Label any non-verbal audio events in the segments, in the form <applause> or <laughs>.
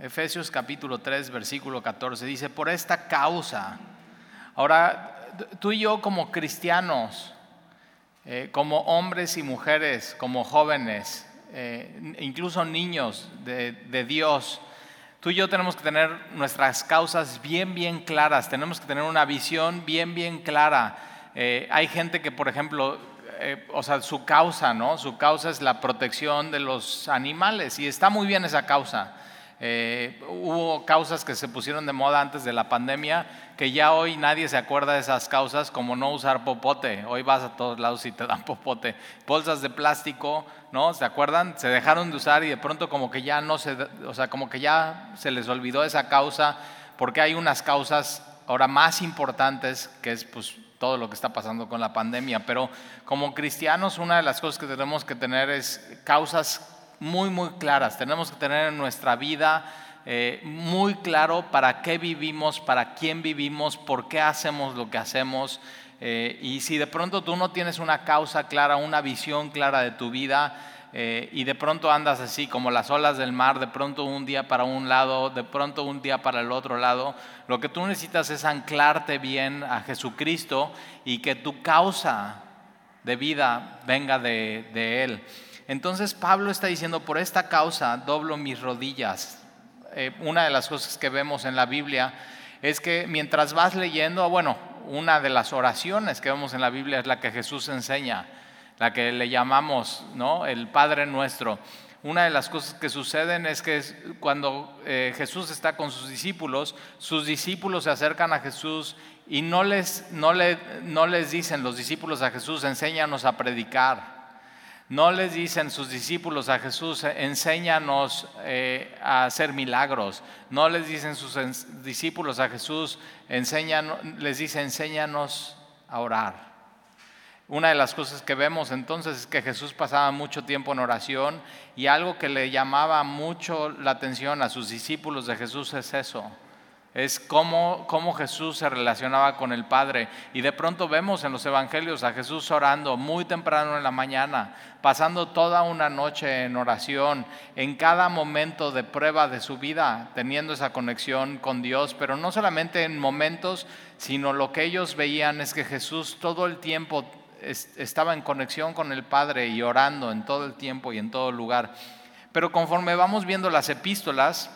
Efesios capítulo 3, versículo 14, dice, por esta causa. Ahora, tú y yo como cristianos, eh, como hombres y mujeres, como jóvenes, eh, incluso niños de, de Dios, tú y yo tenemos que tener nuestras causas bien, bien claras, tenemos que tener una visión bien, bien clara. Eh, hay gente que, por ejemplo, o sea, su causa, ¿no? Su causa es la protección de los animales y está muy bien esa causa. Eh, hubo causas que se pusieron de moda antes de la pandemia que ya hoy nadie se acuerda de esas causas como no usar popote. Hoy vas a todos lados y te dan <laughs> popote. Bolsas de plástico, ¿no? ¿Se acuerdan? Se dejaron de usar y de pronto como que ya no se, o sea, como que ya se les olvidó esa causa porque hay unas causas ahora más importantes que es pues todo lo que está pasando con la pandemia. Pero como cristianos una de las cosas que tenemos que tener es causas muy, muy claras. Tenemos que tener en nuestra vida eh, muy claro para qué vivimos, para quién vivimos, por qué hacemos lo que hacemos. Eh, y si de pronto tú no tienes una causa clara, una visión clara de tu vida, eh, y de pronto andas así como las olas del mar, de pronto un día para un lado, de pronto un día para el otro lado, lo que tú necesitas es anclarte bien a Jesucristo y que tu causa de vida venga de, de Él. Entonces Pablo está diciendo, por esta causa doblo mis rodillas. Eh, una de las cosas que vemos en la Biblia es que mientras vas leyendo, bueno, una de las oraciones que vemos en la Biblia es la que Jesús enseña, la que le llamamos, ¿no? El Padre nuestro. Una de las cosas que suceden es que cuando eh, Jesús está con sus discípulos, sus discípulos se acercan a Jesús y no les, no no les dicen los discípulos a Jesús, enséñanos a predicar no les dicen sus discípulos a Jesús, enséñanos eh, a hacer milagros. No les dicen sus discípulos a Jesús, les dice, enséñanos a orar. Una de las cosas que vemos entonces es que Jesús pasaba mucho tiempo en oración y algo que le llamaba mucho la atención a sus discípulos de Jesús es eso es cómo, Jesús se relacionaba con el Padre. Y de pronto vemos en los Evangelios a Jesús orando muy temprano en la mañana, pasando toda una noche en oración, en cada momento de prueba de su vida, teniendo esa conexión con Dios, pero no solamente en momentos, sino lo que ellos veían es que Jesús todo el tiempo estaba en conexión con el Padre y orando en todo el tiempo y en todo lugar. Pero conforme vamos viendo las epístolas,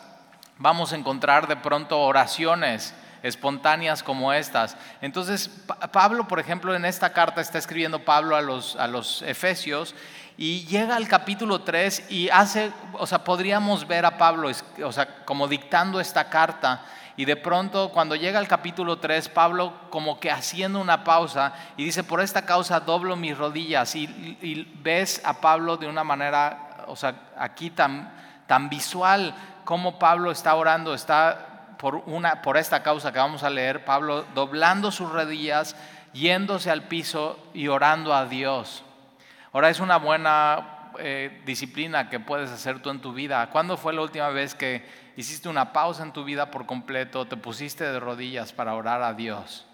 vamos a encontrar de pronto oraciones espontáneas como estas. Entonces, Pablo, por ejemplo, en esta carta está escribiendo Pablo a los, a los Efesios y llega al capítulo 3 y hace, o sea, podríamos ver a Pablo, o sea, como dictando esta carta. Y de pronto, cuando llega al capítulo 3, Pablo como que haciendo una pausa y dice, por esta causa doblo mis rodillas. Y, y ves a Pablo de una manera, o sea, aquí tan, tan visual, cómo Pablo está orando, está por, una, por esta causa que vamos a leer, Pablo doblando sus rodillas, yéndose al piso y orando a Dios. Ahora es una buena eh, disciplina que puedes hacer tú en tu vida. ¿Cuándo fue la última vez que hiciste una pausa en tu vida por completo, te pusiste de rodillas para orar a Dios?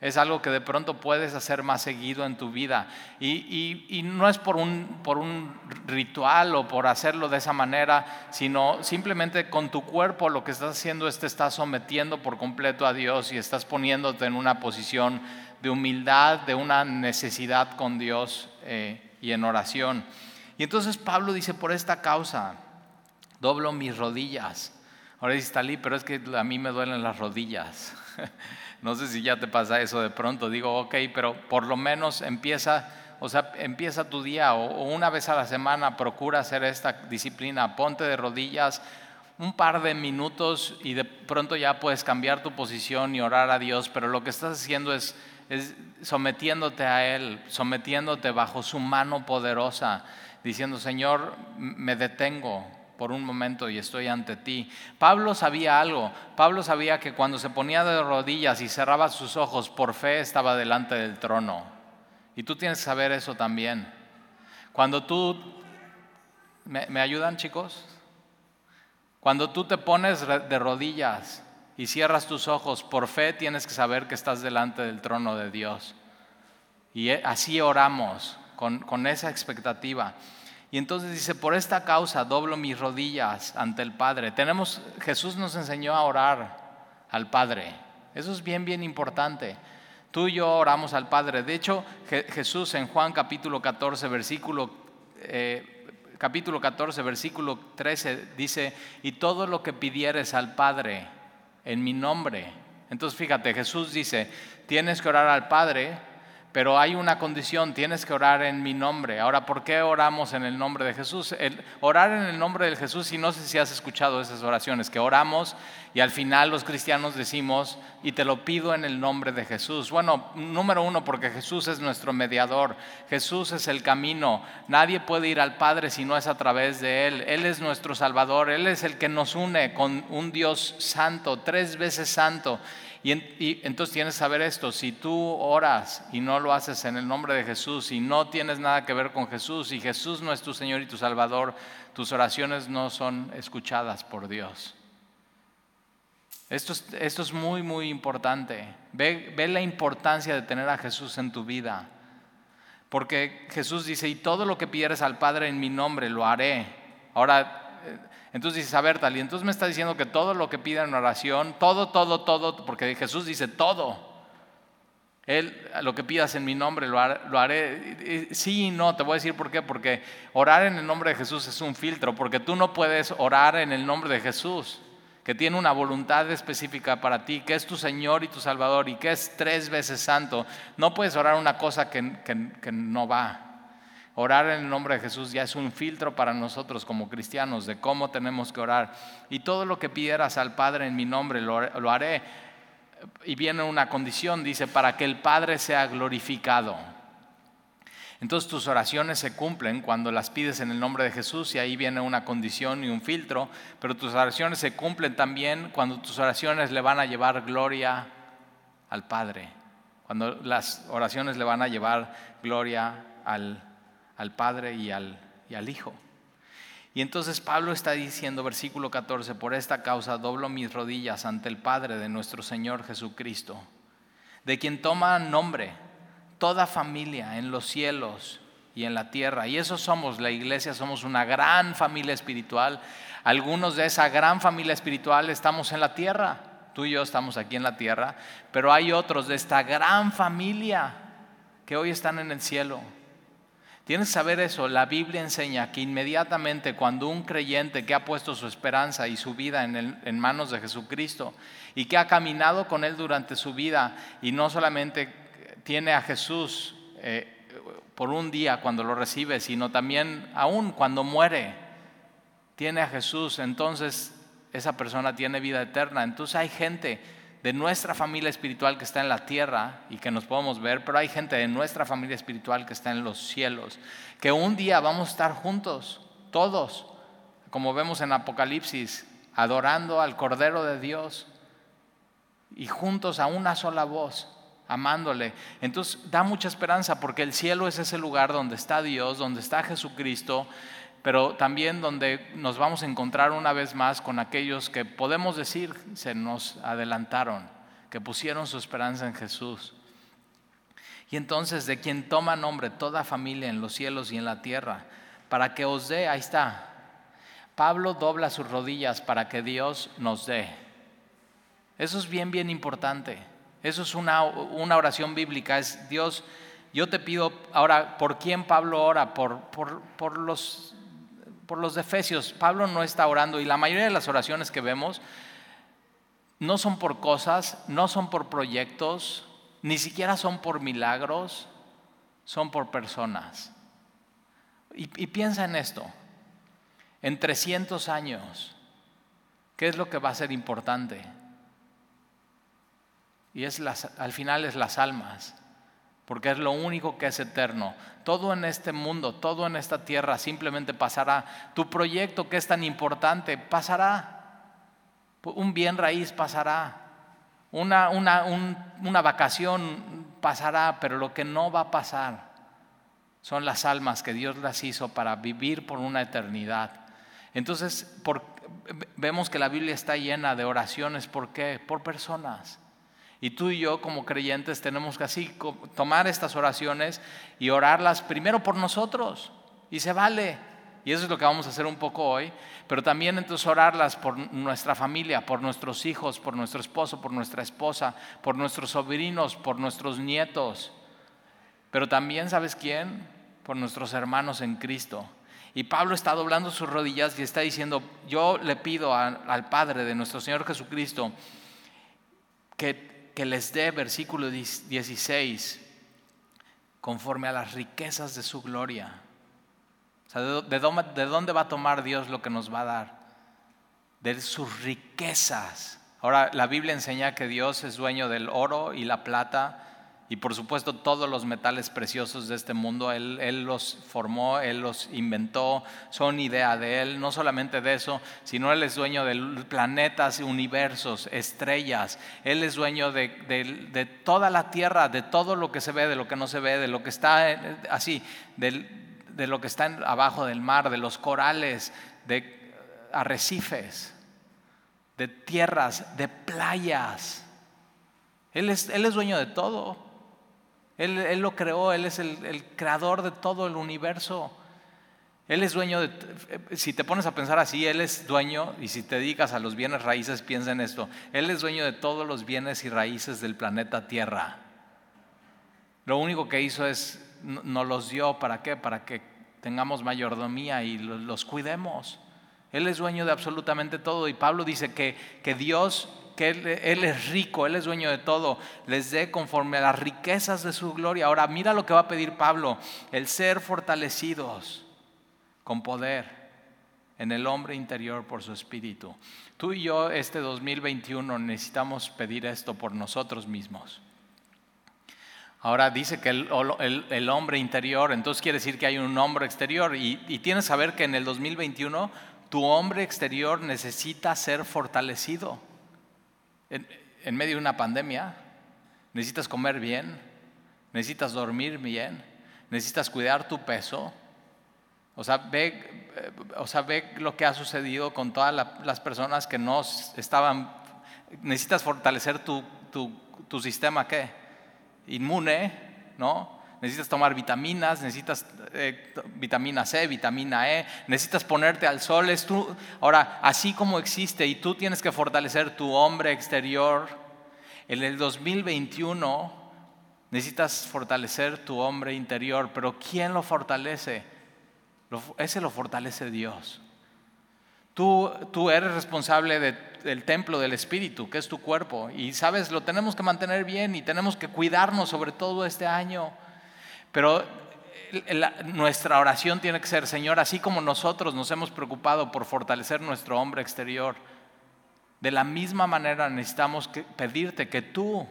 Es algo que de pronto puedes hacer más seguido en tu vida. Y, no es por un, por un ritual o por hacerlo de esa manera, sino simplemente con tu cuerpo lo que estás haciendo es te estás sometiendo por completo a Dios y estás poniéndote en una posición de humildad, de una necesidad con Dios eh, y en oración. Y entonces Pablo dice, por esta causa, doblo mis rodillas. Ahora dice Talí, pero es que a mí me duelen las rodillas. <laughs> No sé si ya te pasa eso de pronto. Digo, ok, pero por lo menos empieza, o sea, empieza tu día o, una vez a la semana procura hacer esta disciplina. Ponte de rodillas un par de minutos y de pronto ya puedes cambiar tu posición y orar a Dios, pero lo que estás haciendo es, es sometiéndote a Él, sometiéndote bajo su mano poderosa, diciendo, Señor, me detengo, por un momento y estoy ante ti. Pablo sabía algo. Pablo sabía que cuando se ponía de rodillas y cerraba sus ojos por fe estaba delante del trono. Y tú tienes que saber eso también. Cuando tú... ¿Me, ayudan chicos? Cuando tú te pones de rodillas y cierras tus ojos por fe, tienes que saber que estás delante del trono de Dios. Y así oramos, con, con esa expectativa. Y entonces dice, por esta causa doblo mis rodillas ante el Padre. Tenemos, Jesús nos enseñó a orar al Padre. Eso es bien, bien importante. Tú y yo oramos al Padre. De hecho, Jesús en Juan capítulo 14, versículo, eh, capítulo 14, versículo 13 dice, y todo lo que pidieres al Padre en mi nombre. Entonces fíjate, Jesús dice, tienes que orar al Padre pero hay una condición, tienes que orar en mi nombre. Ahora, ¿por qué oramos en el nombre de Jesús? orar en el nombre de Jesús, y no sé si has escuchado esas oraciones, que oramos y al final los cristianos decimos, y te lo pido en el nombre de Jesús. Bueno, número uno, porque Jesús es nuestro mediador, Jesús es el camino, nadie puede ir al Padre si no es a través de Él. Él es nuestro Salvador, Él es el que nos une con un Dios santo, tres veces santo. Y, entonces tienes que saber esto, si tú oras y no lo haces en el nombre de Jesús y no tienes nada que ver con Jesús y Jesús no es tu Señor y tu Salvador, tus oraciones no son escuchadas por Dios. Esto es, muy, muy importante. Ve, ve la importancia de tener a Jesús en tu vida. Porque Jesús dice, y todo lo que pidieres al Padre en mi nombre, lo haré. Ahora, entonces dices, a ver, tal, y entonces me está diciendo que todo lo que pida en oración, todo, todo, todo, porque Jesús dice todo. Él, lo que pidas en mi nombre, lo haré, Sí y no, te voy a decir por qué. Porque orar en el nombre de Jesús es un filtro, porque tú no puedes orar en el nombre de Jesús, que tiene una voluntad específica para ti, que es tu Señor y tu Salvador y que es tres veces santo. No puedes orar una cosa que, que no va. Orar en el nombre de Jesús ya es un filtro para nosotros como cristianos de cómo tenemos que orar. Y todo lo que pidieras al Padre en mi nombre lo, haré. Y viene una condición, dice, para que el Padre sea glorificado. Entonces tus oraciones se cumplen cuando las pides en el nombre de Jesús y ahí viene una condición y un filtro, pero tus oraciones se cumplen también cuando tus oraciones le van a llevar gloria al Padre, cuando las oraciones le van a llevar gloria al Padre al Padre y al, y al Hijo. Y entonces Pablo está diciendo, versículo 14, por esta causa doblo mis rodillas ante el Padre de nuestro Señor Jesucristo, de quien toma nombre toda familia en los cielos y en la tierra. Y eso somos, la iglesia, somos una gran familia espiritual. Algunos de esa gran familia espiritual estamos en la tierra, tú y yo estamos aquí en la tierra, pero hay otros de esta gran familia que hoy están en el cielo Tienes que saber eso. La Biblia enseña que inmediatamente cuando un creyente que ha puesto su esperanza y su vida en, manos de Jesucristo y que ha caminado con Él durante su vida y no solamente tiene a Jesús eh, por un día cuando lo recibe, sino también aún cuando muere, tiene a Jesús, entonces esa persona tiene vida eterna. Entonces hay gente de nuestra familia espiritual que está en la tierra y que nos podemos ver, pero hay gente de nuestra familia espiritual que está en los cielos, que un día vamos a estar juntos, todos, como vemos en Apocalipsis, adorando al Cordero de Dios y juntos a una sola voz, amándole. Entonces da mucha esperanza porque el cielo es ese lugar donde está Dios, donde está Jesucristo, pero también donde nos vamos a encontrar una vez más con aquellos que podemos decir se nos adelantaron, que pusieron su esperanza en Jesús. Y entonces de quien toma nombre toda familia en los cielos y en la tierra, para que os dé, ahí está. Pablo dobla sus rodillas para que Dios nos dé. Eso es bien, bien importante. Eso es una, una oración bíblica. Es Dios, yo te pido ahora, ¿por quién Pablo ora? Por, por, por los por los Efesios. Pablo no está orando y la mayoría de las oraciones que vemos no son por cosas, no son por proyectos, ni siquiera son por milagros, son por personas. Y, piensa en esto, en 300 años, ¿qué es lo que va a ser importante? Y es al final es las almas porque es lo único que es eterno. Todo en este mundo, todo en esta tierra simplemente pasará. Tu proyecto que es tan importante pasará. Un bien raíz pasará. Una, una, vacación pasará, pero lo que no va a pasar son las almas que Dios las hizo para vivir por una eternidad. Entonces, vemos que la Biblia está llena de oraciones. ¿Por qué? Por personas. Y tú y yo como creyentes tenemos que así tomar estas oraciones y orarlas primero por nosotros. Y se vale. Y eso es lo que vamos a hacer un poco hoy, pero también entonces orarlas por nuestra familia, por nuestros hijos, por nuestro esposo, por nuestra esposa, por nuestros sobrinos, por nuestros nietos. Pero también, ¿sabes quién? Por nuestros hermanos en Cristo. Y Pablo está doblando sus rodillas y está diciendo, yo le pido al Padre de nuestro Señor Jesucristo que, que les dé, versículo 16, conforme a las riquezas de su gloria. O sea, ¿de, de dónde va a tomar Dios lo que nos va a dar? De sus riquezas. Ahora, la Biblia enseña que Dios es dueño del oro y la plata y por supuesto todos los metales preciosos de este mundo, él, los formó, Él los inventó, son idea de Él, no solamente de eso, sino Él es dueño de planetas, universos, estrellas, Él es dueño de, toda la tierra, de todo lo que se ve, de lo que no se ve, de lo que está eh, así, de, de lo que está abajo del mar, de los corales, de arrecifes, de tierras, de playas. Él es, él es dueño de todo. Él, lo creó, Él es el, creador de todo el universo. Él es dueño de, si te pones a pensar así, Él es dueño, y si te dedicas a los bienes raíces, piensa en esto, Él es dueño de todos los bienes y raíces del planeta Tierra. Lo único que hizo es, nos los dio, ¿para qué? Para que tengamos mayordomía y los cuidemos. Él es dueño de absolutamente todo y Pablo dice que, que Dios que él, es rico, Él es dueño de todo, les dé conforme a las riquezas de su gloria. Ahora mira lo que va a pedir Pablo, el ser fortalecidos con poder en el hombre interior por su espíritu. Tú y yo este 2021 necesitamos pedir esto por nosotros mismos. Ahora dice que el, hombre interior, entonces quiere decir que hay un hombre exterior y, y tienes que saber que en el 2021 tu hombre exterior necesita ser fortalecido en, medio de una pandemia, necesitas comer bien, necesitas dormir bien, necesitas cuidar tu peso. O sea, ve, o sea, ve lo que ha sucedido con todas las personas que no estaban... Necesitas fortalecer tu, tu sistema, ¿qué? Inmune, ¿no? Necesitas tomar vitaminas, necesitas eh, vitamina C, vitamina E, necesitas ponerte al sol. Es ahora, así como existe y tú tienes que fortalecer tu hombre exterior, en el 2021 necesitas fortalecer tu hombre interior, pero ¿quién lo fortalece? ese lo fortalece Dios. Tú, tú eres responsable del templo del Espíritu, que es tu cuerpo, y sabes, lo tenemos que mantener bien y tenemos que cuidarnos sobre todo este año. Pero nuestra oración tiene que ser, Señor, así como nosotros nos hemos preocupado por fortalecer nuestro hombre exterior, de la misma manera necesitamos pedirte que tú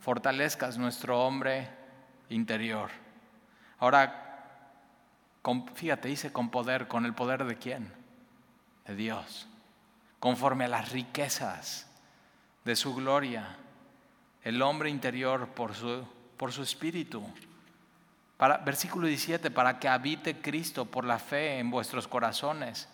fortalezcas nuestro hombre interior. Ahora, fíjate, dice con poder, con el poder de quién? De Dios, conforme a las riquezas de su gloria, el hombre interior por su, por su espíritu versículo 17, para que habite Cristo por la fe en vuestros corazones,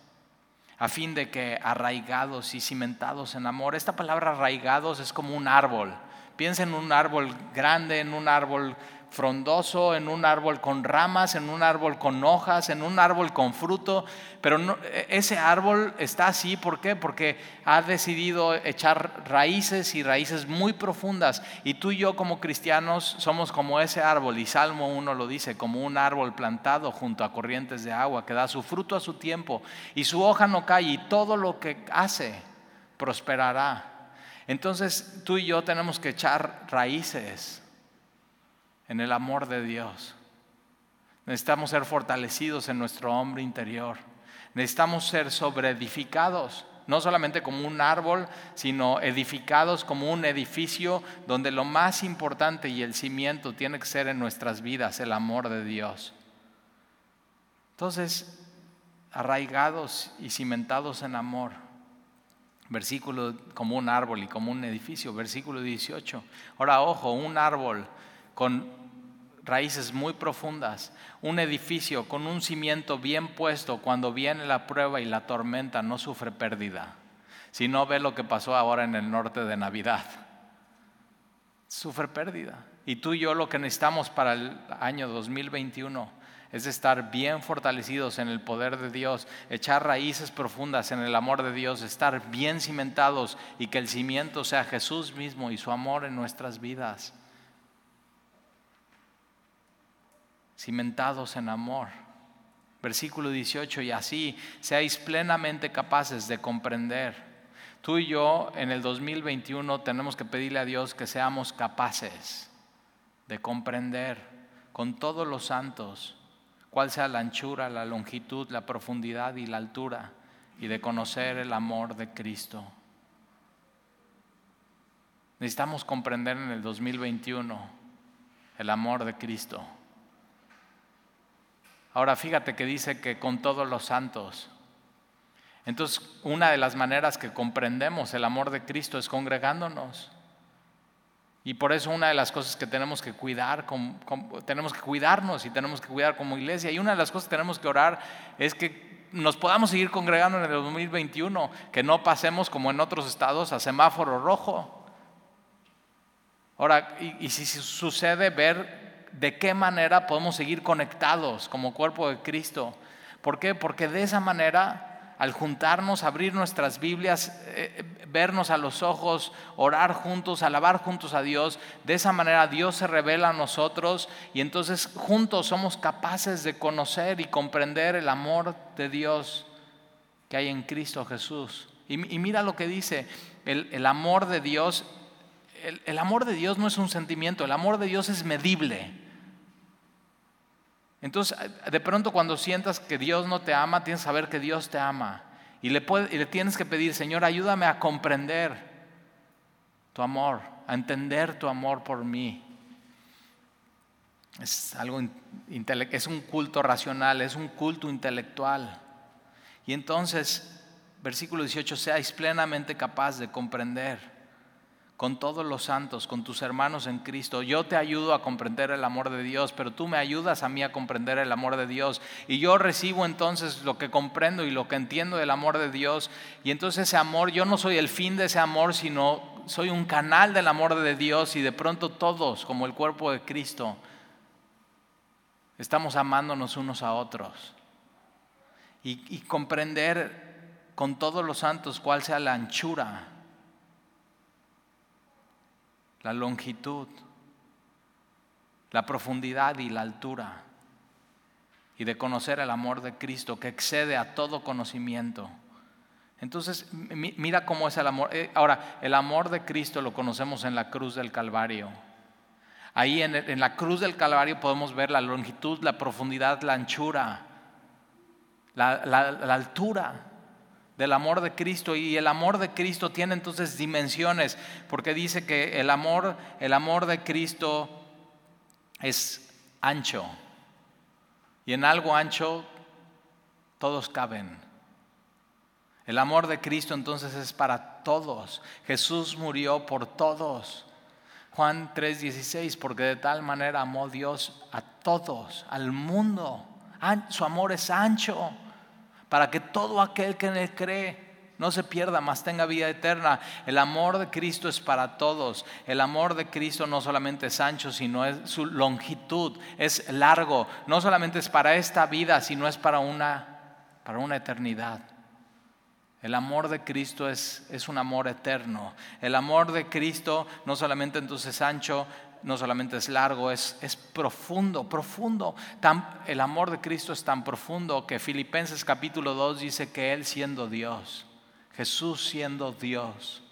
a fin de que arraigados y cimentados en amor. Esta palabra arraigados es como un árbol. Piensa en un árbol grande, en un árbol frondoso, en un árbol con ramas, en un árbol con hojas, en un árbol con fruto, pero e, ese árbol está así, ¿por qué? Porque ha decidido echar raíces y raíces muy profundas y tú y yo como cristianos somos como ese árbol y Salmo 1 lo dice, como un árbol plantado junto a corrientes de agua que da su fruto a su tiempo y su hoja no cae y todo lo que hace prosperará. Entonces tú y yo tenemos que echar raíces en el amor de Dios. Necesitamos ser fortalecidos en nuestro hombre interior. Necesitamos ser sobreedificados, no solamente como un árbol, sino edificados como un edificio donde lo más importante y el cimiento tiene que ser en nuestras vidas el amor de Dios. Entonces, arraigados y cimentados en amor. Versículo como un árbol y como un edificio. Versículo 18. Ahora, ojo, un árbol con raíces muy profundas, un edificio con un cimiento bien puesto, cuando viene la prueba y la tormenta no sufre pérdida. Si no ve lo que pasó ahora en el norte de Navidad, sufre pérdida. Y tú y yo lo que necesitamos para el año 2021 es estar bien fortalecidos en el poder de Dios, echar raíces profundas en el amor de Dios, estar bien cimentados y que el cimiento sea Jesús mismo y su amor en nuestras vidas. Cimentados en amor. Versículo 18, y así seáis plenamente capaces de comprender. Tú y yo en el 2021 tenemos que pedirle a Dios que seamos capaces de comprender con todos los santos cuál sea la anchura, la longitud, la profundidad y la altura, y de conocer el amor de Cristo. Necesitamos comprender en el 2021 el amor de Cristo. Ahora fíjate que dice que con todos los santos. Entonces, una de las maneras que comprendemos el amor de Cristo es congregándonos. Y por eso una de las cosas que tenemos que cuidar, tenemos que cuidarnos y tenemos que cuidar como iglesia. Y una de las cosas que tenemos que orar es que nos podamos seguir congregando en el 2021, que no pasemos como en otros estados a semáforo rojo. Ahora, y, y si sucede ver de qué manera podemos seguir conectados como cuerpo de Cristo. ¿Por qué? Porque de esa manera, al juntarnos, abrir nuestras Biblias, eh, vernos a los ojos, orar juntos, alabar juntos a Dios, de esa manera Dios se revela a nosotros y entonces juntos somos capaces de conocer y comprender el amor de Dios que hay en Cristo Jesús. Y, mira lo que dice, el, amor de Dios el, amor de Dios no es un sentimiento, el amor de Dios es medible. Entonces, de pronto cuando sientas que Dios no te ama, tienes que saber que Dios te ama. Y le, tienes que pedir, Señor, ayúdame a comprender tu amor, a entender tu amor por mí. Es, algo, es un culto racional, es un culto intelectual. Y entonces, versículo 18, seáis plenamente capaz de comprender con todos los santos, con tus hermanos en Cristo. Yo te ayudo a comprender el amor de Dios, pero tú me ayudas a mí a comprender el amor de Dios. Y yo recibo entonces lo que comprendo y lo que entiendo del amor de Dios. Y entonces ese amor, yo no soy el fin de ese amor, sino soy un canal del amor de Dios y de pronto todos, como el cuerpo de Cristo, estamos amándonos unos a otros. Y, y comprender con todos los santos cuál sea la anchura la longitud, la profundidad y la altura, y de conocer el amor de Cristo que excede a todo conocimiento. Entonces, mira cómo es el amor. Eh, ahora, el amor de Cristo lo conocemos en la cruz del Calvario. Ahí en, la cruz del Calvario podemos ver la longitud, la profundidad, la anchura, la, la altura del amor de Cristo y el amor de Cristo tiene entonces dimensiones porque dice que el amor el amor de Cristo es ancho y en algo ancho todos caben. El amor de Cristo entonces es para todos. Jesús murió por todos. Juan 3:16, porque de tal manera amó Dios a todos, al mundo. Su amor es ancho para que todo aquel que en él cree no se pierda, mas tenga vida eterna. El amor de Cristo es para todos. El amor de Cristo no solamente es ancho, sino es su longitud, es largo. No solamente es para esta vida, sino es para una, para una eternidad. El amor de Cristo es, es un amor eterno. El amor de Cristo no solamente entonces es ancho, no solamente es largo, es, es profundo, profundo. el amor de Cristo es tan profundo que Filipenses capítulo 2 dice que Él siendo Dios, Jesús siendo Dios,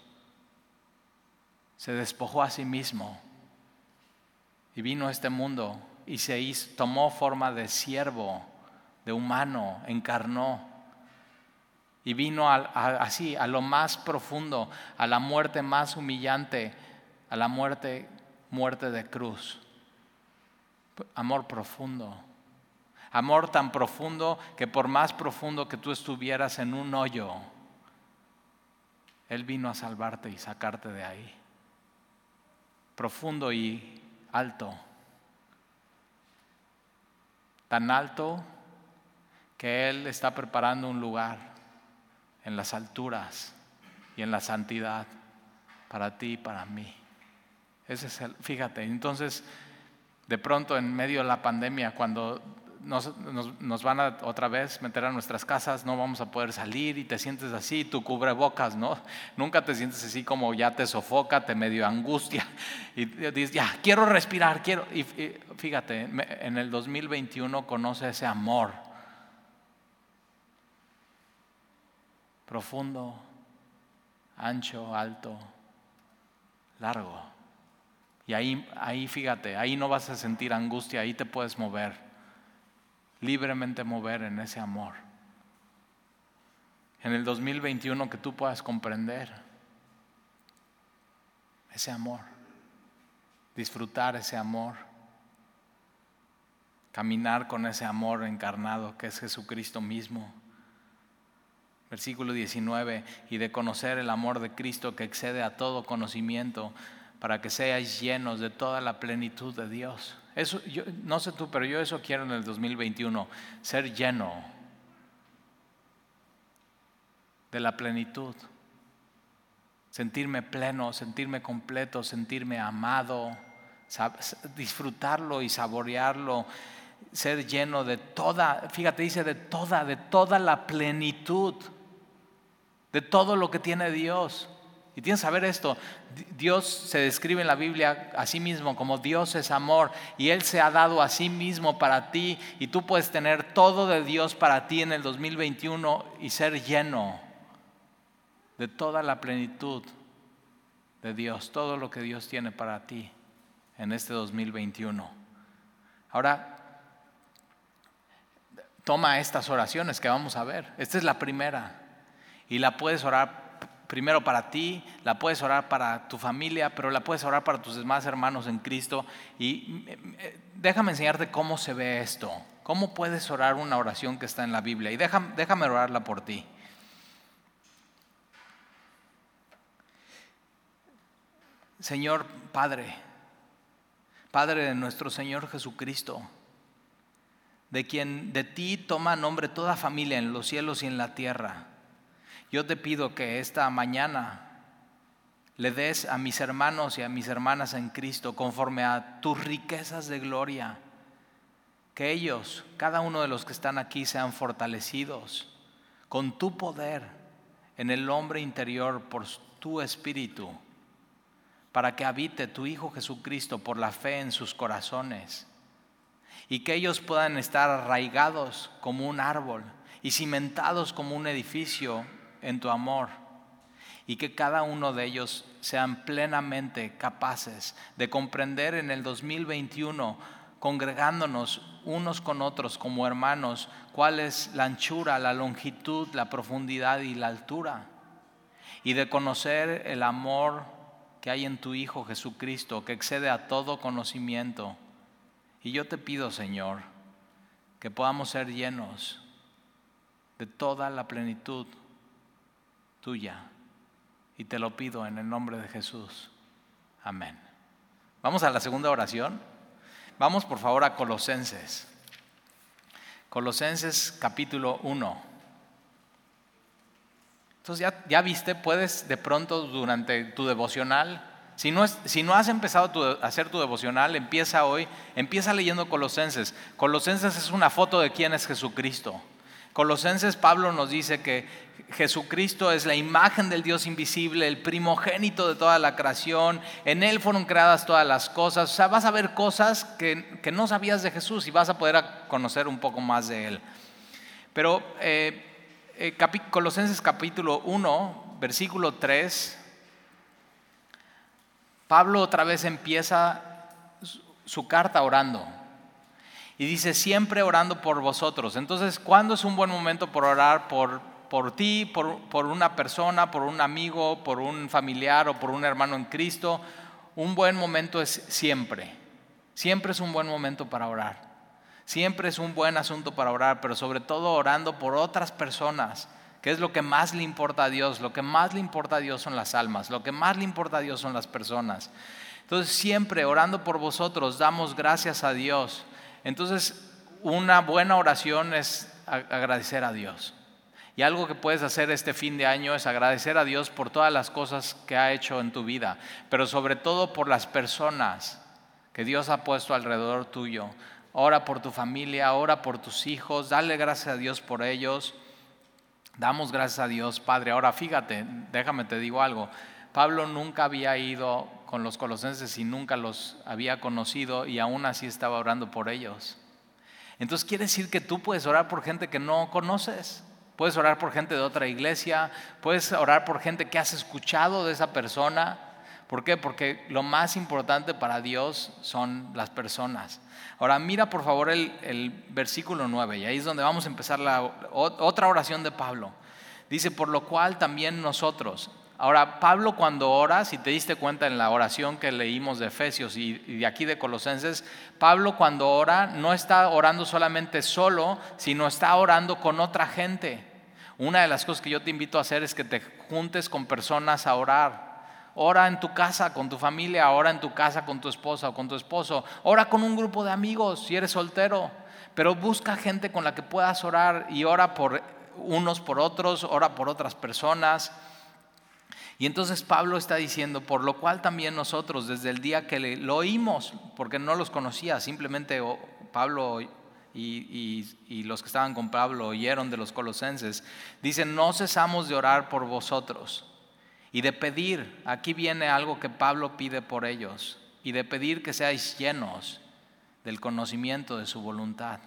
se despojó a sí mismo y vino a este mundo y se tomó forma de siervo, de humano, encarnó y vino así a lo más profundo, a la muerte más humillante, a la muerte muerte de cruz. Amor profundo. Amor tan profundo que por más profundo que tú estuvieras en un hoyo, Él vino a salvarte y sacarte de ahí. Profundo y alto. Tan alto que Él está preparando un lugar en las alturas y en la santidad para ti y para mí. Ese es el, fíjate, entonces de pronto en medio de la pandemia, cuando nos, van a otra vez meter a nuestras casas, no vamos a poder salir y te sientes así, tu cubrebocas, ¿no? Nunca te sientes así como ya te sofoca, te medio angustia y dices, ya, quiero respirar, quiero. Y, fíjate, en el 2021 conoce ese amor profundo, ancho, alto, largo. Y ahí, ahí fíjate, ahí no vas a sentir angustia, ahí te puedes mover libremente mover en ese amor. En el 2021 que tú puedas comprender ese amor, disfrutar ese amor, caminar con ese amor encarnado que es Jesucristo mismo. Versículo 19, y de conocer el amor de Cristo que excede a todo conocimiento, para que seáis llenos de toda la plenitud de Dios. Eso, yo, no sé tú, pero yo eso quiero en el 2021, ser lleno de la plenitud, sentirme pleno, sentirme completo, sentirme amado, disfrutarlo y saborearlo, ser lleno de toda, fíjate, dice de toda, de toda la plenitud, de todo lo que tiene Dios. Y tienes que saber esto, Dios se describe en la Biblia a sí mismo como Dios es amor y Él se ha dado a sí mismo para ti y tú puedes tener todo de Dios para ti en el 2021 y ser lleno de toda la plenitud de Dios, todo lo que Dios tiene para ti en este 2021. Ahora, toma estas oraciones que vamos a ver. Esta es la primera y la puedes orar primero para ti, la puedes orar para tu familia, pero la puedes orar para tus demás hermanos en Cristo. Y eh, déjame enseñarte cómo se ve esto, cómo puedes orar una oración que está en la Biblia. Y déjame, déjame orarla por ti. Señor Padre, Padre de nuestro Señor Jesucristo, de quien de ti toma nombre toda familia en los cielos y en la tierra. Yo te pido que esta mañana le des a mis hermanos y a mis hermanas en Cristo conforme a tus riquezas de gloria. Que ellos, cada uno de los que están aquí, sean fortalecidos con tu poder en el hombre interior por tu espíritu, para que habite tu Hijo Jesucristo por la fe en sus corazones y que ellos puedan estar arraigados como un árbol y cimentados como un edificio en tu amor y que cada uno de ellos sean plenamente capaces de comprender en el 2021, congregándonos unos con otros como hermanos, cuál es la anchura, la longitud, la profundidad y la altura, y de conocer el amor que hay en tu Hijo Jesucristo, que excede a todo conocimiento. Y yo te pido, Señor, que podamos ser llenos de toda la plenitud Y te lo pido en el nombre de Jesús. Amén. Vamos a la segunda oración. Vamos por favor a Colosenses. Colosenses capítulo 1. Entonces ya, ya viste, puedes de pronto durante tu devocional, si no, es, si no has empezado a hacer tu devocional, empieza hoy, empieza leyendo Colosenses. Colosenses es una foto de quién es Jesucristo. Colosenses Pablo nos dice que Jesucristo es la imagen del Dios invisible, el primogénito de toda la creación, en Él fueron creadas todas las cosas, o sea, vas a ver cosas que, no sabías de Jesús y vas a poder conocer un poco más de Él. Pero eh, eh, Colosenses capítulo 1, versículo 3, Pablo otra vez empieza su carta orando. Y dice, siempre orando por vosotros. Entonces, ¿cuándo es un buen momento por orar por, por ti, por, por una persona, por un amigo, por un familiar o por un hermano en Cristo? Un buen momento es siempre. Siempre es un buen momento para orar. Siempre es un buen asunto para orar, pero sobre todo orando por otras personas, que es lo que más le importa a Dios. Lo que más le importa a Dios son las almas, lo que más le importa a Dios son las personas. Entonces siempre orando por vosotros damos gracias a Dios entonces, una buena oración es agradecer a Dios. Y algo que puedes hacer este fin de año es agradecer a Dios por todas las cosas que ha hecho en tu vida, pero sobre todo por las personas que Dios ha puesto alrededor tuyo. ora por tu familia, ora por tus hijos, dale gracias a Dios por ellos. Damos gracias a Dios, Padre. Ahora fíjate, déjame te digo algo. Pablo nunca había ido con los colosenses y nunca los había conocido y aún así estaba orando por ellos. Entonces quiere decir que tú puedes orar por gente que no conoces. Puedes orar por gente de otra iglesia, puedes orar por gente que has escuchado de esa persona. ¿Por qué? Porque lo más importante para Dios son las personas. Ahora mira por favor el, versículo 9 y ahí es donde vamos a empezar la otra oración de Pablo. Dice, por lo cual también nosotros. Ahora, Pablo cuando ora, si te diste cuenta en la oración que leímos de Efesios y, de aquí de Colosenses, Pablo cuando ora no está orando solamente solo, sino está orando con otra gente. Una de las cosas que yo te invito a hacer es que te juntes con personas a orar. Ora en tu casa con tu familia, ora en tu casa con tu esposa o con tu esposo, ora con un grupo de amigos si eres soltero, pero busca gente con la que puedas orar y ora por unos por otros, ora por otras personas. Y entonces Pablo está diciendo, por lo cual también nosotros desde el día que lo oímos, porque no los conocía, simplemente Pablo y, y, los que estaban con Pablo oyeron de los colosenses, dicen, no cesamos de orar por vosotros y de pedir, aquí viene algo que Pablo pide por ellos, y de pedir que seáis llenos del conocimiento de su voluntad.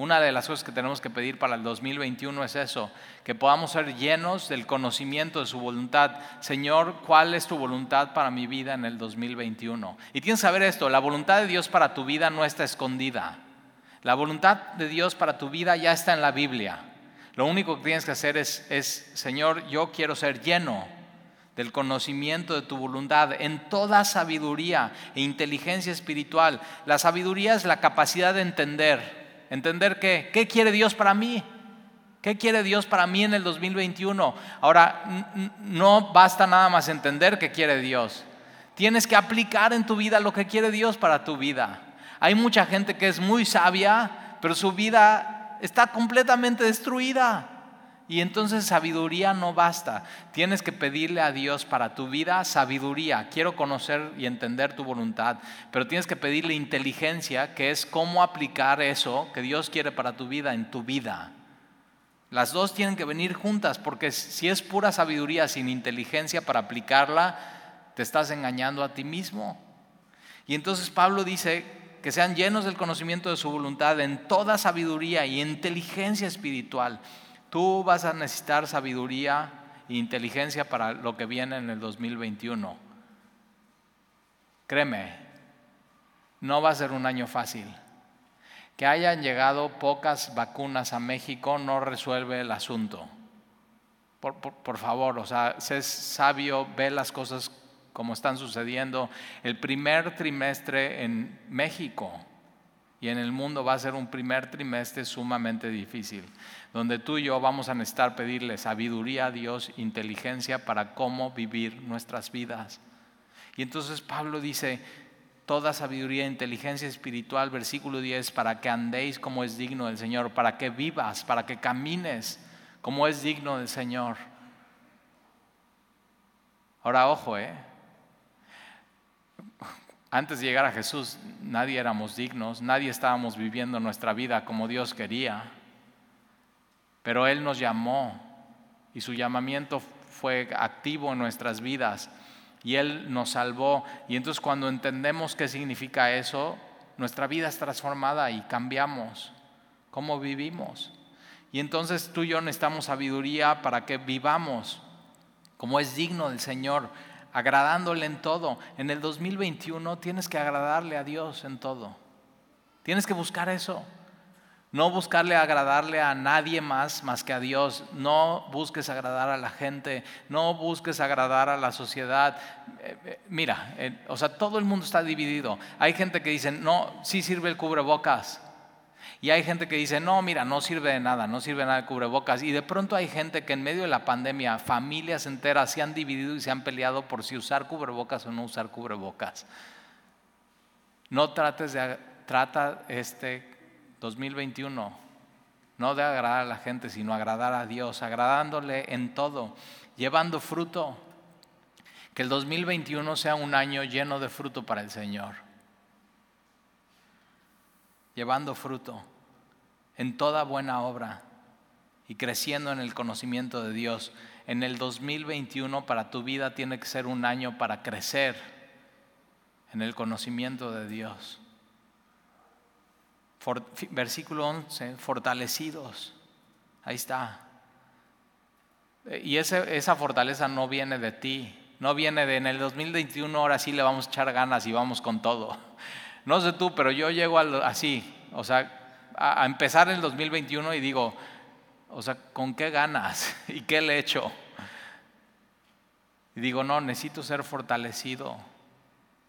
Una de las cosas que tenemos que pedir para el 2021 es eso, que podamos ser llenos del conocimiento de su voluntad. Señor, ¿cuál es tu voluntad para mi vida en el 2021? Y tienes que saber esto, la voluntad de Dios para tu vida no está escondida. La voluntad de Dios para tu vida ya está en la Biblia. Lo único que tienes que hacer es, es, Señor, yo quiero ser lleno del conocimiento de tu voluntad en toda sabiduría e inteligencia espiritual. La sabiduría es la capacidad de entender. ¿Entender qué? ¿Qué quiere Dios para mí? ¿Qué quiere Dios para mí en el 2021? Ahora, no basta nada más entender qué quiere Dios. Tienes que aplicar en tu vida lo que quiere Dios para tu vida. Hay mucha gente que es muy sabia, pero su vida está completamente destruida. Y entonces sabiduría no basta. Tienes que pedirle a Dios para tu vida sabiduría. Quiero conocer y entender tu voluntad. Pero tienes que pedirle inteligencia, que es cómo aplicar eso que Dios quiere para tu vida en tu vida. Las dos tienen que venir juntas, porque si es pura sabiduría sin inteligencia para aplicarla, te estás engañando a ti mismo. Y entonces Pablo dice, que sean llenos del conocimiento de su voluntad en toda sabiduría y inteligencia espiritual. Tú vas a necesitar sabiduría e inteligencia para lo que viene en el 2021. Créeme, no va a ser un año fácil. Que hayan llegado pocas vacunas a México no resuelve el asunto. Por, favor, o sea, sé sabio, ve las cosas como están sucediendo. El primer trimestre en México y en el mundo va a ser un primer trimestre sumamente difícil, donde tú y yo vamos a necesitar pedirle sabiduría a Dios, inteligencia para cómo vivir nuestras vidas. Y entonces Pablo dice, toda sabiduría inteligencia espiritual, versículo 10, para que andéis como es digno del Señor, para que vivas, para que camines como es digno del Señor. Ahora, ojo, ¿eh? Antes de llegar a Jesús, nadie éramos dignos, nadie estábamos viviendo nuestra vida como Dios quería. Pero Él nos llamó y su llamamiento fue activo en nuestras vidas y Él nos salvó. Y entonces cuando entendemos qué significa eso, nuestra vida es transformada y cambiamos cómo vivimos. Y entonces tú y yo necesitamos sabiduría para que vivamos como es digno del Señor agradándole en todo. En el 2021 tienes que agradarle a Dios en todo. Tienes que buscar eso. No buscarle agradarle a nadie más más que a Dios. No busques agradar a la gente. No busques agradar a la sociedad. Eh, eh, mira, eh, o sea, todo el mundo está dividido. Hay gente que dice, no, sí sirve el cubrebocas. Y hay gente que dice, no, mira, no sirve de nada, no sirve de nada el cubrebocas. Y de pronto hay gente que en medio de la pandemia, familias enteras se han dividido y se han peleado por si usar cubrebocas o no usar cubrebocas. No trates de, trata este 2021, no de agradar a la gente, sino agradar a Dios, agradándole en todo, llevando fruto. Que el 2021 sea un año lleno de fruto para el Señor. llevando fruto en toda buena obra y creciendo en el conocimiento de Dios. En el 2021 para tu vida tiene que ser un año para crecer en el conocimiento de Dios. versículo 11, fortalecidos. Ahí está. Y esa fortaleza no viene de ti, no viene de en el 2021 ahora sí le vamos a echar ganas y vamos con todo. No sé tú, pero yo llego así, o sea, a, a empezar el 2021 y digo, o sea, ¿con qué ganas? <laughs> ¿Y qué le? Y digo, no, necesito ser fortalecido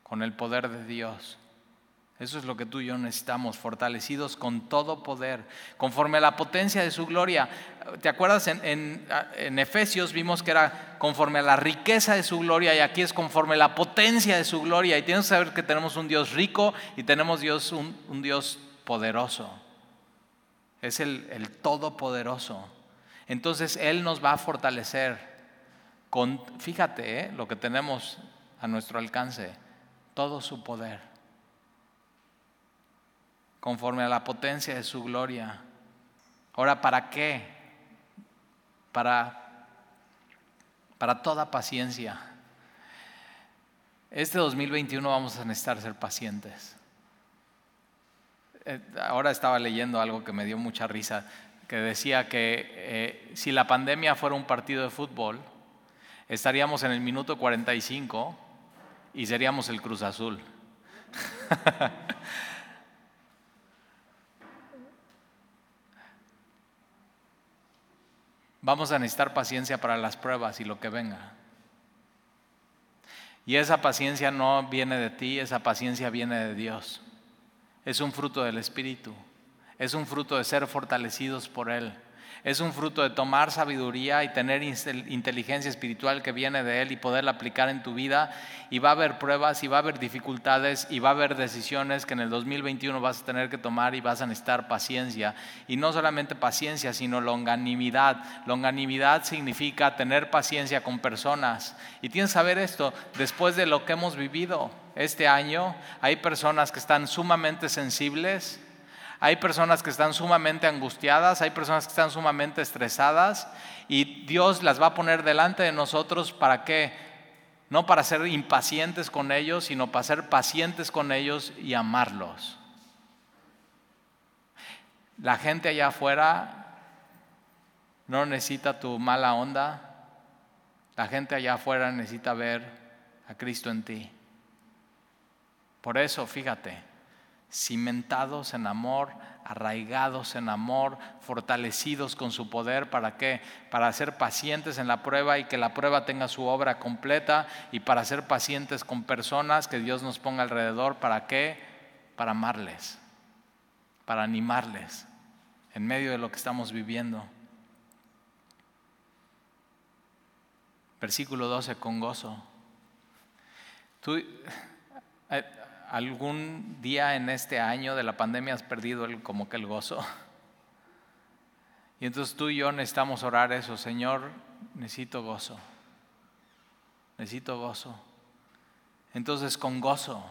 con el poder de Dios. Eso es lo que tú y yo necesitamos, fortalecidos con todo poder, conforme a la potencia de su gloria. ¿Te acuerdas? En, Efesios vimos que era conforme a la riqueza de su gloria y aquí es conforme a la potencia de su gloria. Y tienes que saber que tenemos un Dios rico y tenemos Dios, un, Dios poderoso. Es el, el todopoderoso. Entonces Él nos va a fortalecer con, fíjate, ¿eh? lo que tenemos a nuestro alcance, todo su poder conforme a la potencia de su gloria. Ahora, ¿para qué? Para, para toda paciencia. Este 2021 vamos a necesitar ser pacientes. Eh, ahora estaba leyendo algo que me dio mucha risa, que decía que eh, si la pandemia fuera un partido de fútbol, estaríamos en el minuto 45 y seríamos el Cruz Azul. <laughs> Vamos a necesitar paciencia para las pruebas y lo que venga. Y esa paciencia no viene de ti, esa paciencia viene de Dios. Es un fruto del Espíritu. Es un fruto de ser fortalecidos por Él es un fruto de tomar sabiduría y tener inteligencia espiritual que viene de Él y poderla aplicar en tu vida. Y va a haber pruebas y va a haber dificultades y va a haber decisiones que en el 2021 vas a tener que tomar y vas a necesitar paciencia. Y no solamente paciencia, sino longanimidad. Longanimidad significa tener paciencia con personas. Y tienes que saber esto, después de lo que hemos vivido este año, hay personas que están sumamente sensibles hay personas que están sumamente angustiadas, hay personas que están sumamente estresadas y Dios las va a poner delante de nosotros para qué? No para ser impacientes con ellos, sino para ser pacientes con ellos y amarlos. La gente allá afuera no necesita tu mala onda. La gente allá afuera necesita ver a Cristo en ti. Por eso, fíjate, cimentados en amor, arraigados en amor, fortalecidos con su poder. ¿Para qué? Para ser pacientes en la prueba y que la prueba tenga su obra completa y para ser pacientes con personas que Dios nos ponga alrededor. ¿Para qué? Para amarles, para animarles en medio de lo que estamos viviendo. Versículo 12, con gozo. Tú, ¿Algún día en este año de la pandemia has perdido el, como que el gozo? Y entonces tú y yo necesitamos orar eso, Señor, necesito gozo, necesito gozo. Entonces con gozo,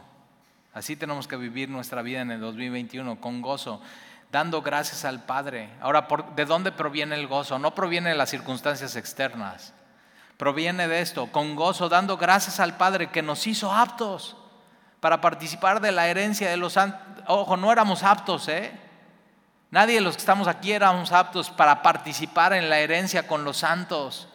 así tenemos que vivir nuestra vida en el 2021, con gozo, dando gracias al Padre. Ahora, ¿de dónde proviene el gozo? No proviene de las circunstancias externas, proviene de esto, con gozo, dando gracias al Padre que nos hizo aptos para participar de la herencia de los santos. Ojo, no éramos aptos, ¿eh? Nadie de los que estamos aquí éramos aptos para participar en la herencia con los santos.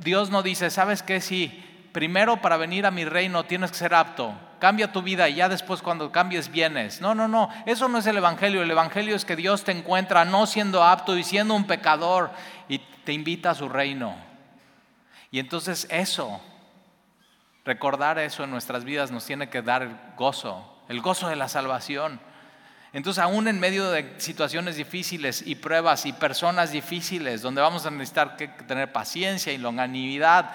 Dios no dice, ¿sabes qué? Sí, primero para venir a mi reino tienes que ser apto. Cambia tu vida y ya después cuando cambies vienes. No, no, no. Eso no es el Evangelio. El Evangelio es que Dios te encuentra no siendo apto y siendo un pecador y te invita a su reino. Y entonces eso Recordar eso en nuestras vidas nos tiene que dar el gozo, el gozo de la salvación. Entonces, aún en medio de situaciones difíciles y pruebas y personas difíciles, donde vamos a necesitar que tener paciencia y longanimidad,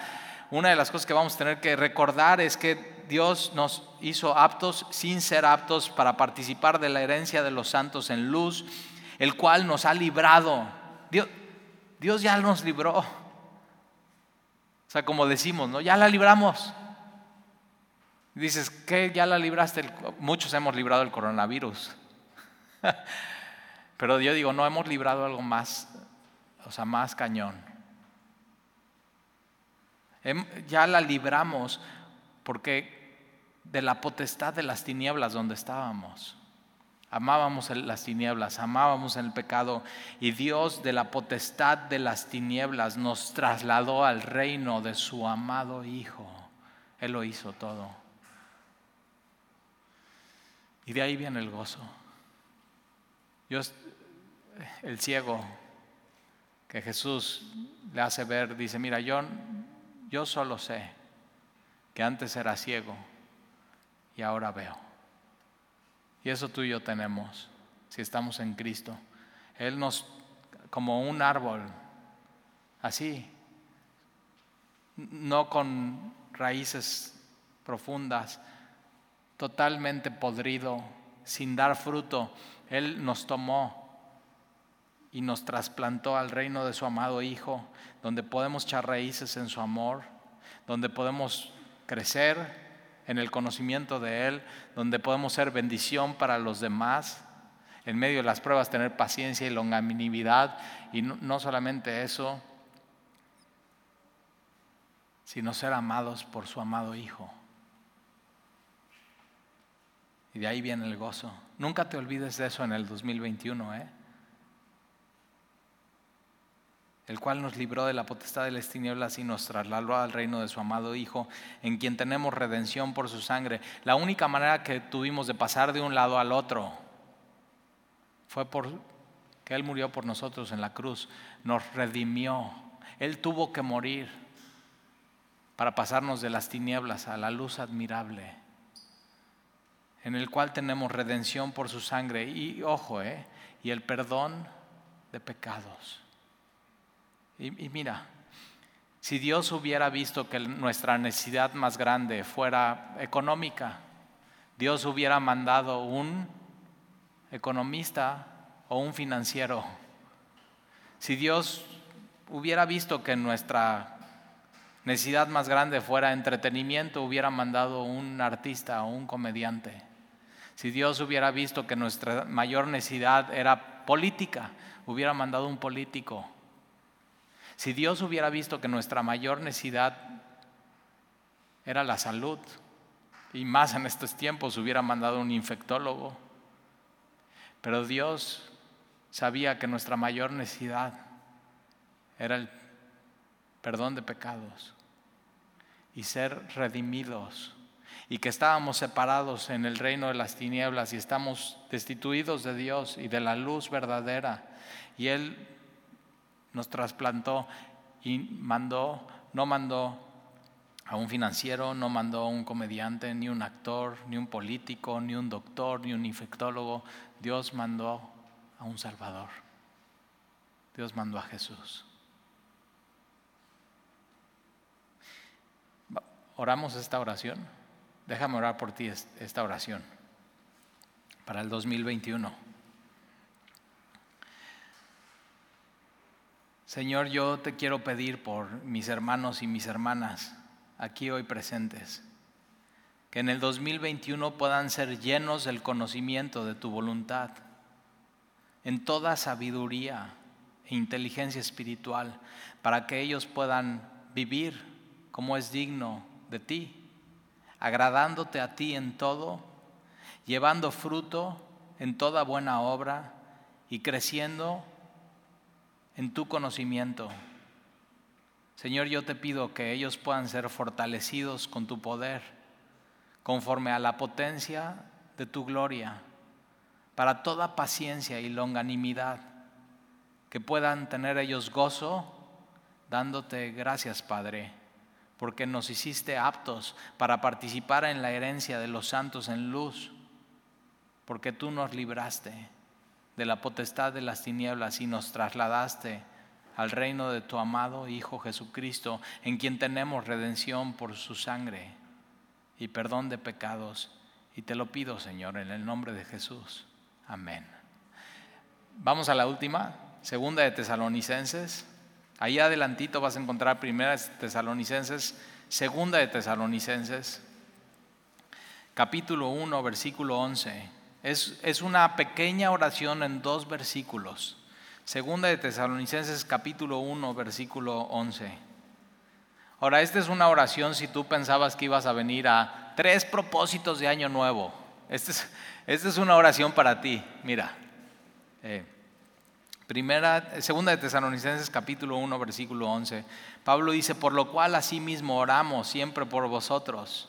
una de las cosas que vamos a tener que recordar es que Dios nos hizo aptos sin ser aptos para participar de la herencia de los santos en luz, el cual nos ha librado. Dios, Dios ya nos libró. O sea, como decimos, ¿no? Ya la libramos. Dices, ¿qué? Ya la libraste. Muchos hemos librado el coronavirus. <laughs> Pero yo digo, no hemos librado algo más, o sea, más cañón. Ya la libramos porque de la potestad de las tinieblas donde estábamos. Amábamos las tinieblas, amábamos el pecado y Dios de la potestad de las tinieblas nos trasladó al reino de su amado Hijo. Él lo hizo todo. Y de ahí viene el gozo. Dios, el ciego que Jesús le hace ver, dice, mira, yo, yo solo sé que antes era ciego y ahora veo. Y eso tú y yo tenemos si estamos en Cristo. Él nos, como un árbol, así, no con raíces profundas, totalmente podrido, sin dar fruto, Él nos tomó y nos trasplantó al reino de su amado Hijo, donde podemos echar raíces en su amor, donde podemos crecer en el conocimiento de Él, donde podemos ser bendición para los demás, en medio de las pruebas tener paciencia y longanimidad, y no, solamente eso, sino ser amados por su amado Hijo. Y de ahí viene el gozo. Nunca te olvides de eso en el 2021, ¿eh? el cual nos libró de la potestad de las tinieblas y nos trasladó al reino de su amado Hijo, en quien tenemos redención por su sangre. La única manera que tuvimos de pasar de un lado al otro fue por que Él murió por nosotros en la cruz, nos redimió. Él tuvo que morir para pasarnos de las tinieblas a la luz admirable, en el cual tenemos redención por su sangre y, ojo, eh, y el perdón de pecados. Y, mira, si Dios hubiera visto que nuestra necesidad más grande fuera económica, Dios hubiera mandado un economista o un financiero. Si Dios hubiera visto que nuestra necesidad más grande fuera entretenimiento, hubiera mandado un artista o un comediante. Si Dios hubiera visto que nuestra mayor necesidad era política, hubiera mandado un político. Si Dios hubiera visto que nuestra mayor necesidad era la salud, y más en estos tiempos hubiera mandado un infectólogo, pero Dios sabía que nuestra mayor necesidad era el perdón de pecados y ser redimidos y que estábamos separados en el reino de las tinieblas y estamos destituidos de Dios y de la luz verdadera. Y Él nos trasplantó y mandó, no mandó a un financiero, no mandó a un comediante, ni un actor, ni un político, ni un doctor, ni un infectólogo. Dios mandó a un Salvador. Dios mandó a Jesús. Oramos esta oración. Déjame orar por ti esta oración para el 2021. Señor, yo te quiero pedir por mis hermanos y mis hermanas aquí hoy presentes, que en el 2021 puedan ser llenos del conocimiento de tu voluntad, en toda sabiduría e inteligencia espiritual, para que ellos puedan vivir como es digno de ti, agradándote a ti en todo, llevando fruto en toda buena obra y creciendo en tu conocimiento. Señor, yo te pido que ellos puedan ser fortalecidos con tu poder, conforme a la potencia de tu gloria, para toda paciencia y longanimidad, que puedan tener ellos gozo, dándote gracias, Padre, porque nos hiciste aptos para participar en la herencia de los santos en luz, porque tú nos libraste de la potestad de las tinieblas y nos trasladaste al reino de tu amado Hijo Jesucristo, en quien tenemos redención por su sangre y perdón de pecados. Y te lo pido, Señor, en el nombre de Jesús. Amén. Vamos a la última, segunda de Tesalonicenses. Ahí adelantito vas a encontrar primera de Tesalonicenses, segunda de Tesalonicenses. capítulo 1, versículo 11. Es, es una pequeña oración en dos versículos. Segunda de Tesalonicenses capítulo 1, versículo 11. Ahora, esta es una oración si tú pensabas que ibas a venir a tres propósitos de año nuevo. Esta es, es una oración para ti. Mira. Eh, primera, segunda de Tesalonicenses capítulo 1, versículo 11. Pablo dice, por lo cual asimismo oramos siempre por vosotros.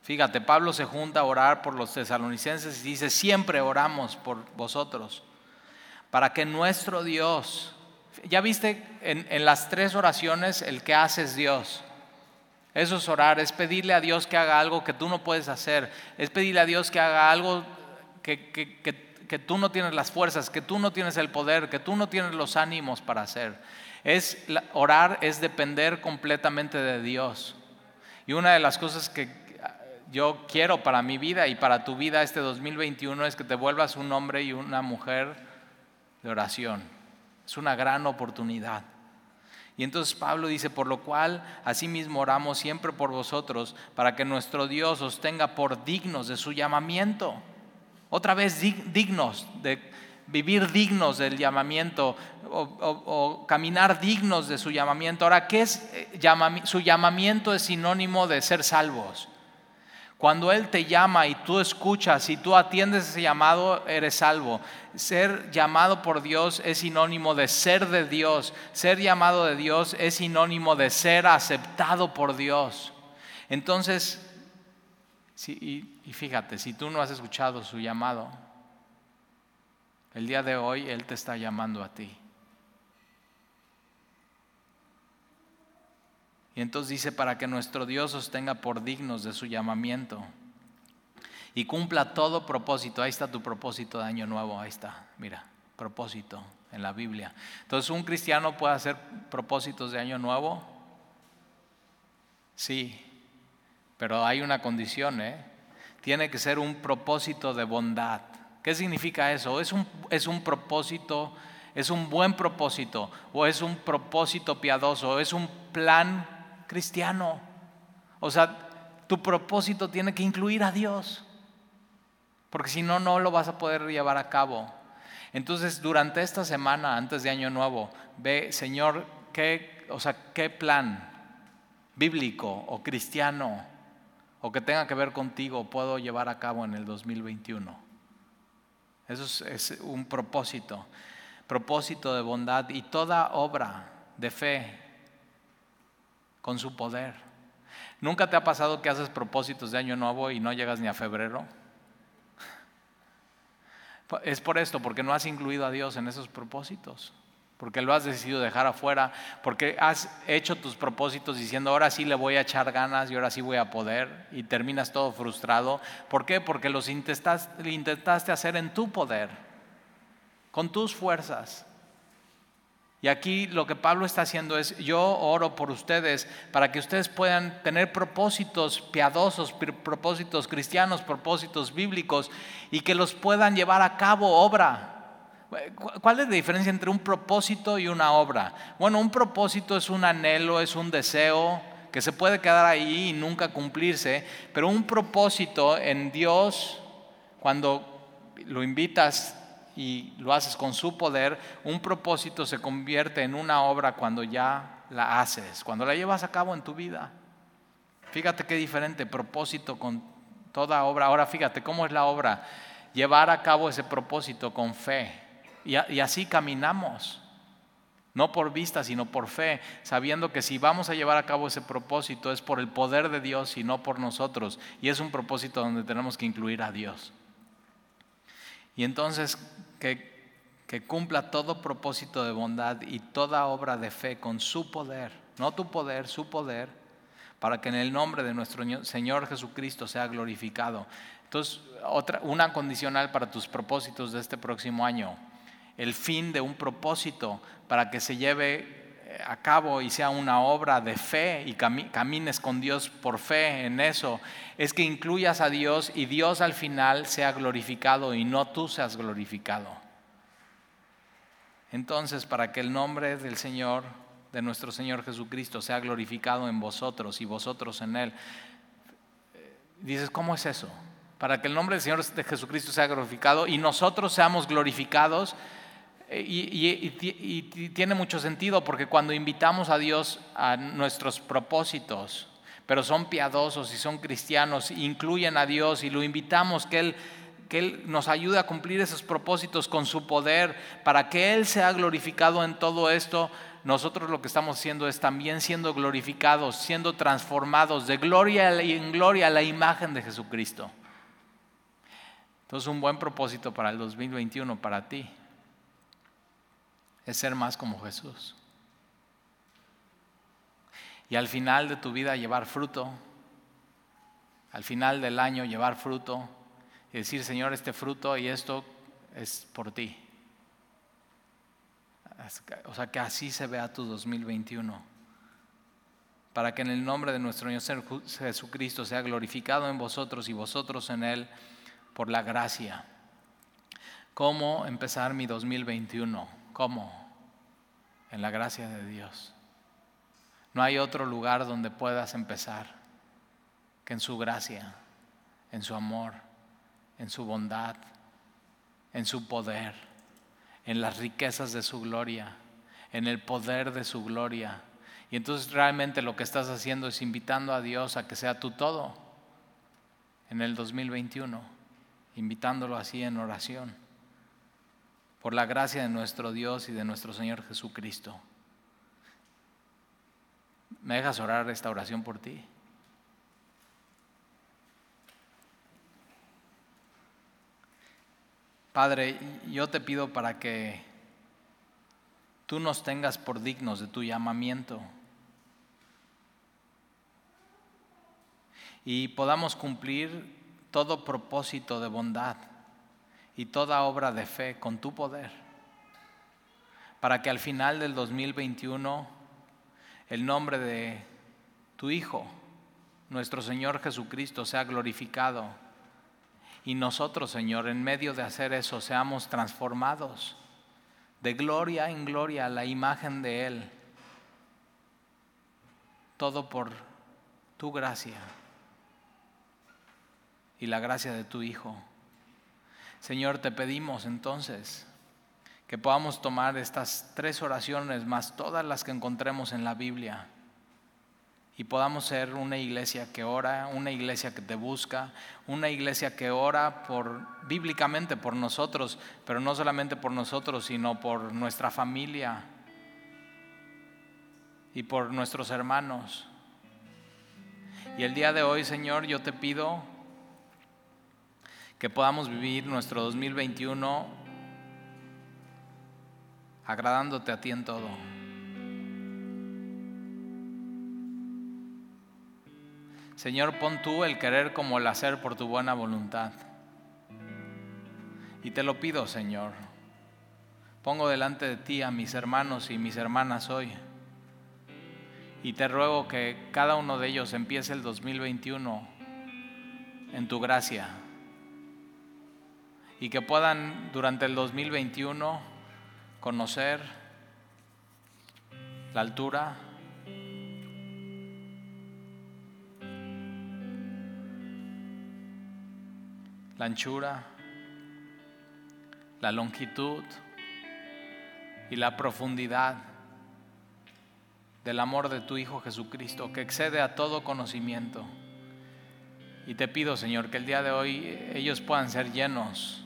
Fíjate, Pablo se junta a orar por los tesalonicenses y dice, siempre oramos por vosotros, para que nuestro Dios, ya viste en, las tres oraciones el que hace es Dios. Eso es orar, es pedirle a Dios que haga algo que tú no puedes hacer, es pedirle a Dios que haga algo que, que, que, tú no tienes las fuerzas, que tú no tienes el poder, que tú no tienes los ánimos para hacer. Es orar es depender completamente de Dios. Y una de las cosas que yo quiero para mi vida y para tu vida este 2021 es que te vuelvas un hombre y una mujer de oración. Es una gran oportunidad. Y entonces Pablo dice, por lo cual asimismo oramos siempre por vosotros, para que nuestro Dios os tenga por dignos de su llamamiento. Otra vez dignos, de vivir dignos del llamamiento o, caminar dignos de su llamamiento. Ahora, ¿qué es eh, su llamamiento? Es sinónimo de ser salvos. Cuando Él te llama y tú escuchas y tú atiendes ese llamado, eres salvo. Ser llamado por Dios es sinónimo de ser de Dios. Ser llamado de Dios es sinónimo de ser aceptado por Dios. Entonces, y, y fíjate, si tú no has escuchado su llamado, el día de hoy Él te está llamando a ti. Y entonces dice, para que nuestro Dios os tenga por dignos de su llamamiento y cumpla todo propósito. Ahí está tu propósito de año nuevo, ahí está, mira, propósito en la Biblia. Entonces, ¿un cristiano puede hacer propósitos de año nuevo? Sí, pero hay una condición, ¿eh? Tiene que ser un propósito de bondad. ¿Qué significa eso? Es un, es un propósito, es un buen propósito, o es un propósito piadoso, es un plan cristiano. O sea, tu propósito tiene que incluir a Dios, porque si no, no lo vas a poder llevar a cabo. Entonces, durante esta semana, antes de Año Nuevo, ve, Señor, ¿qué, o sea, qué plan bíblico o cristiano o que tenga que ver contigo puedo llevar a cabo en el 2021? Eso es, un propósito, propósito de bondad y toda obra de fe con su poder. ¿Nunca te ha pasado que haces propósitos de año nuevo y no llegas ni a febrero? <laughs> Es por esto, porque no has incluido a Dios en esos propósitos, porque lo has decidido dejar afuera, porque has hecho tus propósitos diciendo, ahora sí le voy a echar ganas y ahora sí voy a poder, y terminas todo frustrado. ¿Por qué? Porque los intentaste, intentaste hacer en tu poder, con tus fuerzas. Y aquí lo que Pablo está haciendo es, yo oro por ustedes para que ustedes puedan tener propósitos piadosos, propósitos cristianos, propósitos bíblicos y que los puedan llevar a cabo obra. ¿Cuál es la diferencia entre un propósito y una obra? Bueno, un propósito es un anhelo, es un deseo que se puede quedar ahí y nunca cumplirse, pero un propósito en Dios, cuando lo invitas y lo haces con su poder, un propósito se convierte en una obra cuando ya la haces, cuando la llevas a cabo en tu vida. Fíjate qué diferente propósito con toda obra. Ahora fíjate cómo es la obra. Llevar a cabo ese propósito con fe. Y, así caminamos. No por vista, sino por fe, sabiendo que si vamos a llevar a cabo ese propósito es por el poder de Dios y no por nosotros. Y es un propósito donde tenemos que incluir a Dios. Y entonces que, cumpla todo propósito de bondad y toda obra de fe con su poder, no tu poder, su poder, para que en el nombre de nuestro Señor Jesucristo sea glorificado. Entonces, otra, una condicional para tus propósitos de este próximo año, el fin de un propósito para que se lleve a cabo y sea una obra de fe y camines con Dios por fe en eso, es que incluyas a Dios y Dios al final sea glorificado y no tú seas glorificado. Entonces, para que el nombre del Señor, de nuestro Señor Jesucristo, sea glorificado en vosotros y vosotros en Él, dices, ¿cómo es eso? Para que el nombre del Señor de Jesucristo sea glorificado y nosotros seamos glorificados. Eh, y, tiene mucho sentido porque cuando invitamos a Dios a nuestros propósitos, pero son piadosos y son cristianos, incluyen a Dios y lo invitamos que Él, que Él nos ayude a cumplir esos propósitos con su poder, para que Él sea glorificado en todo esto, nosotros lo que estamos haciendo es también siendo glorificados, siendo transformados de gloria en gloria a la imagen de Jesucristo. Entonces un buen propósito para el 2021 para ti es ser más como Jesús. Y al final de tu vida llevar fruto, al final del año llevar fruto y decir, Señor, este fruto y esto es por ti. O sea, que así se vea tu 2021. Para que en el nombre de nuestro Señor Jesucristo sea glorificado en vosotros y vosotros en Él por la gracia. ¿Cómo empezar mi 2021? ¿Cómo? En la gracia de Dios. No hay otro lugar donde puedas empezar que en su gracia, en su amor, en su bondad, en su poder en las riquezas de su gloria, en el poder de su gloria. Y entonces realmente lo que estás haciendo es invitando a Dios a que sea tu todo en el 2021, invitándolo así en oración, por la gracia de nuestro Dios y de nuestro Señor Jesucristo. ¿Me dejas orar esta oración por ti? Padre, yo te pido para que tú nos tengas por dignos de tu llamamiento y podamos cumplir todo propósito de bondad y toda obra de fe con tu poder, para que al final del 2021 el nombre de tu Hijo, nuestro Señor Jesucristo, sea glorificado y nosotros, Señor, en medio de hacer eso, seamos transformados de gloria en gloria a la imagen de Él. Todo por tu gracia y la gracia de tu Hijo. Señor, te pedimos entonces que podamos tomar estas tres oraciones más todas las que encontremos en la Biblia y podamos ser una iglesia que ora, una iglesia que te busca, una iglesia que ora por bíblicamente por nosotros, pero no solamente por nosotros, sino por nuestra familia y por nuestros hermanos. Y el día de hoy, Señor, yo te pido que podamos vivir nuestro 2021 agradándote a ti en todo. Señor, pon tú el querer como el hacer por tu buena voluntad. Y te lo pido, Señor. Pongo delante de ti a mis hermanos y mis hermanas hoy. Y te ruego que cada uno de ellos empiece el 2021 en tu gracia. Y que puedan durante el 2021 conocer la altura, la anchura, la longitud y la profundidad del amor de tu Hijo Jesucristo, que excede a todo conocimiento. Y te pido, Señor, que el día de hoy ellos puedan ser llenos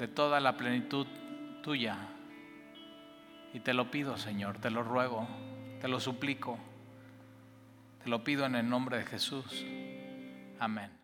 de toda la plenitud tuya. Y te lo pido, Señor, te lo ruego, te lo suplico, te lo pido en el nombre de Jesús. Amén.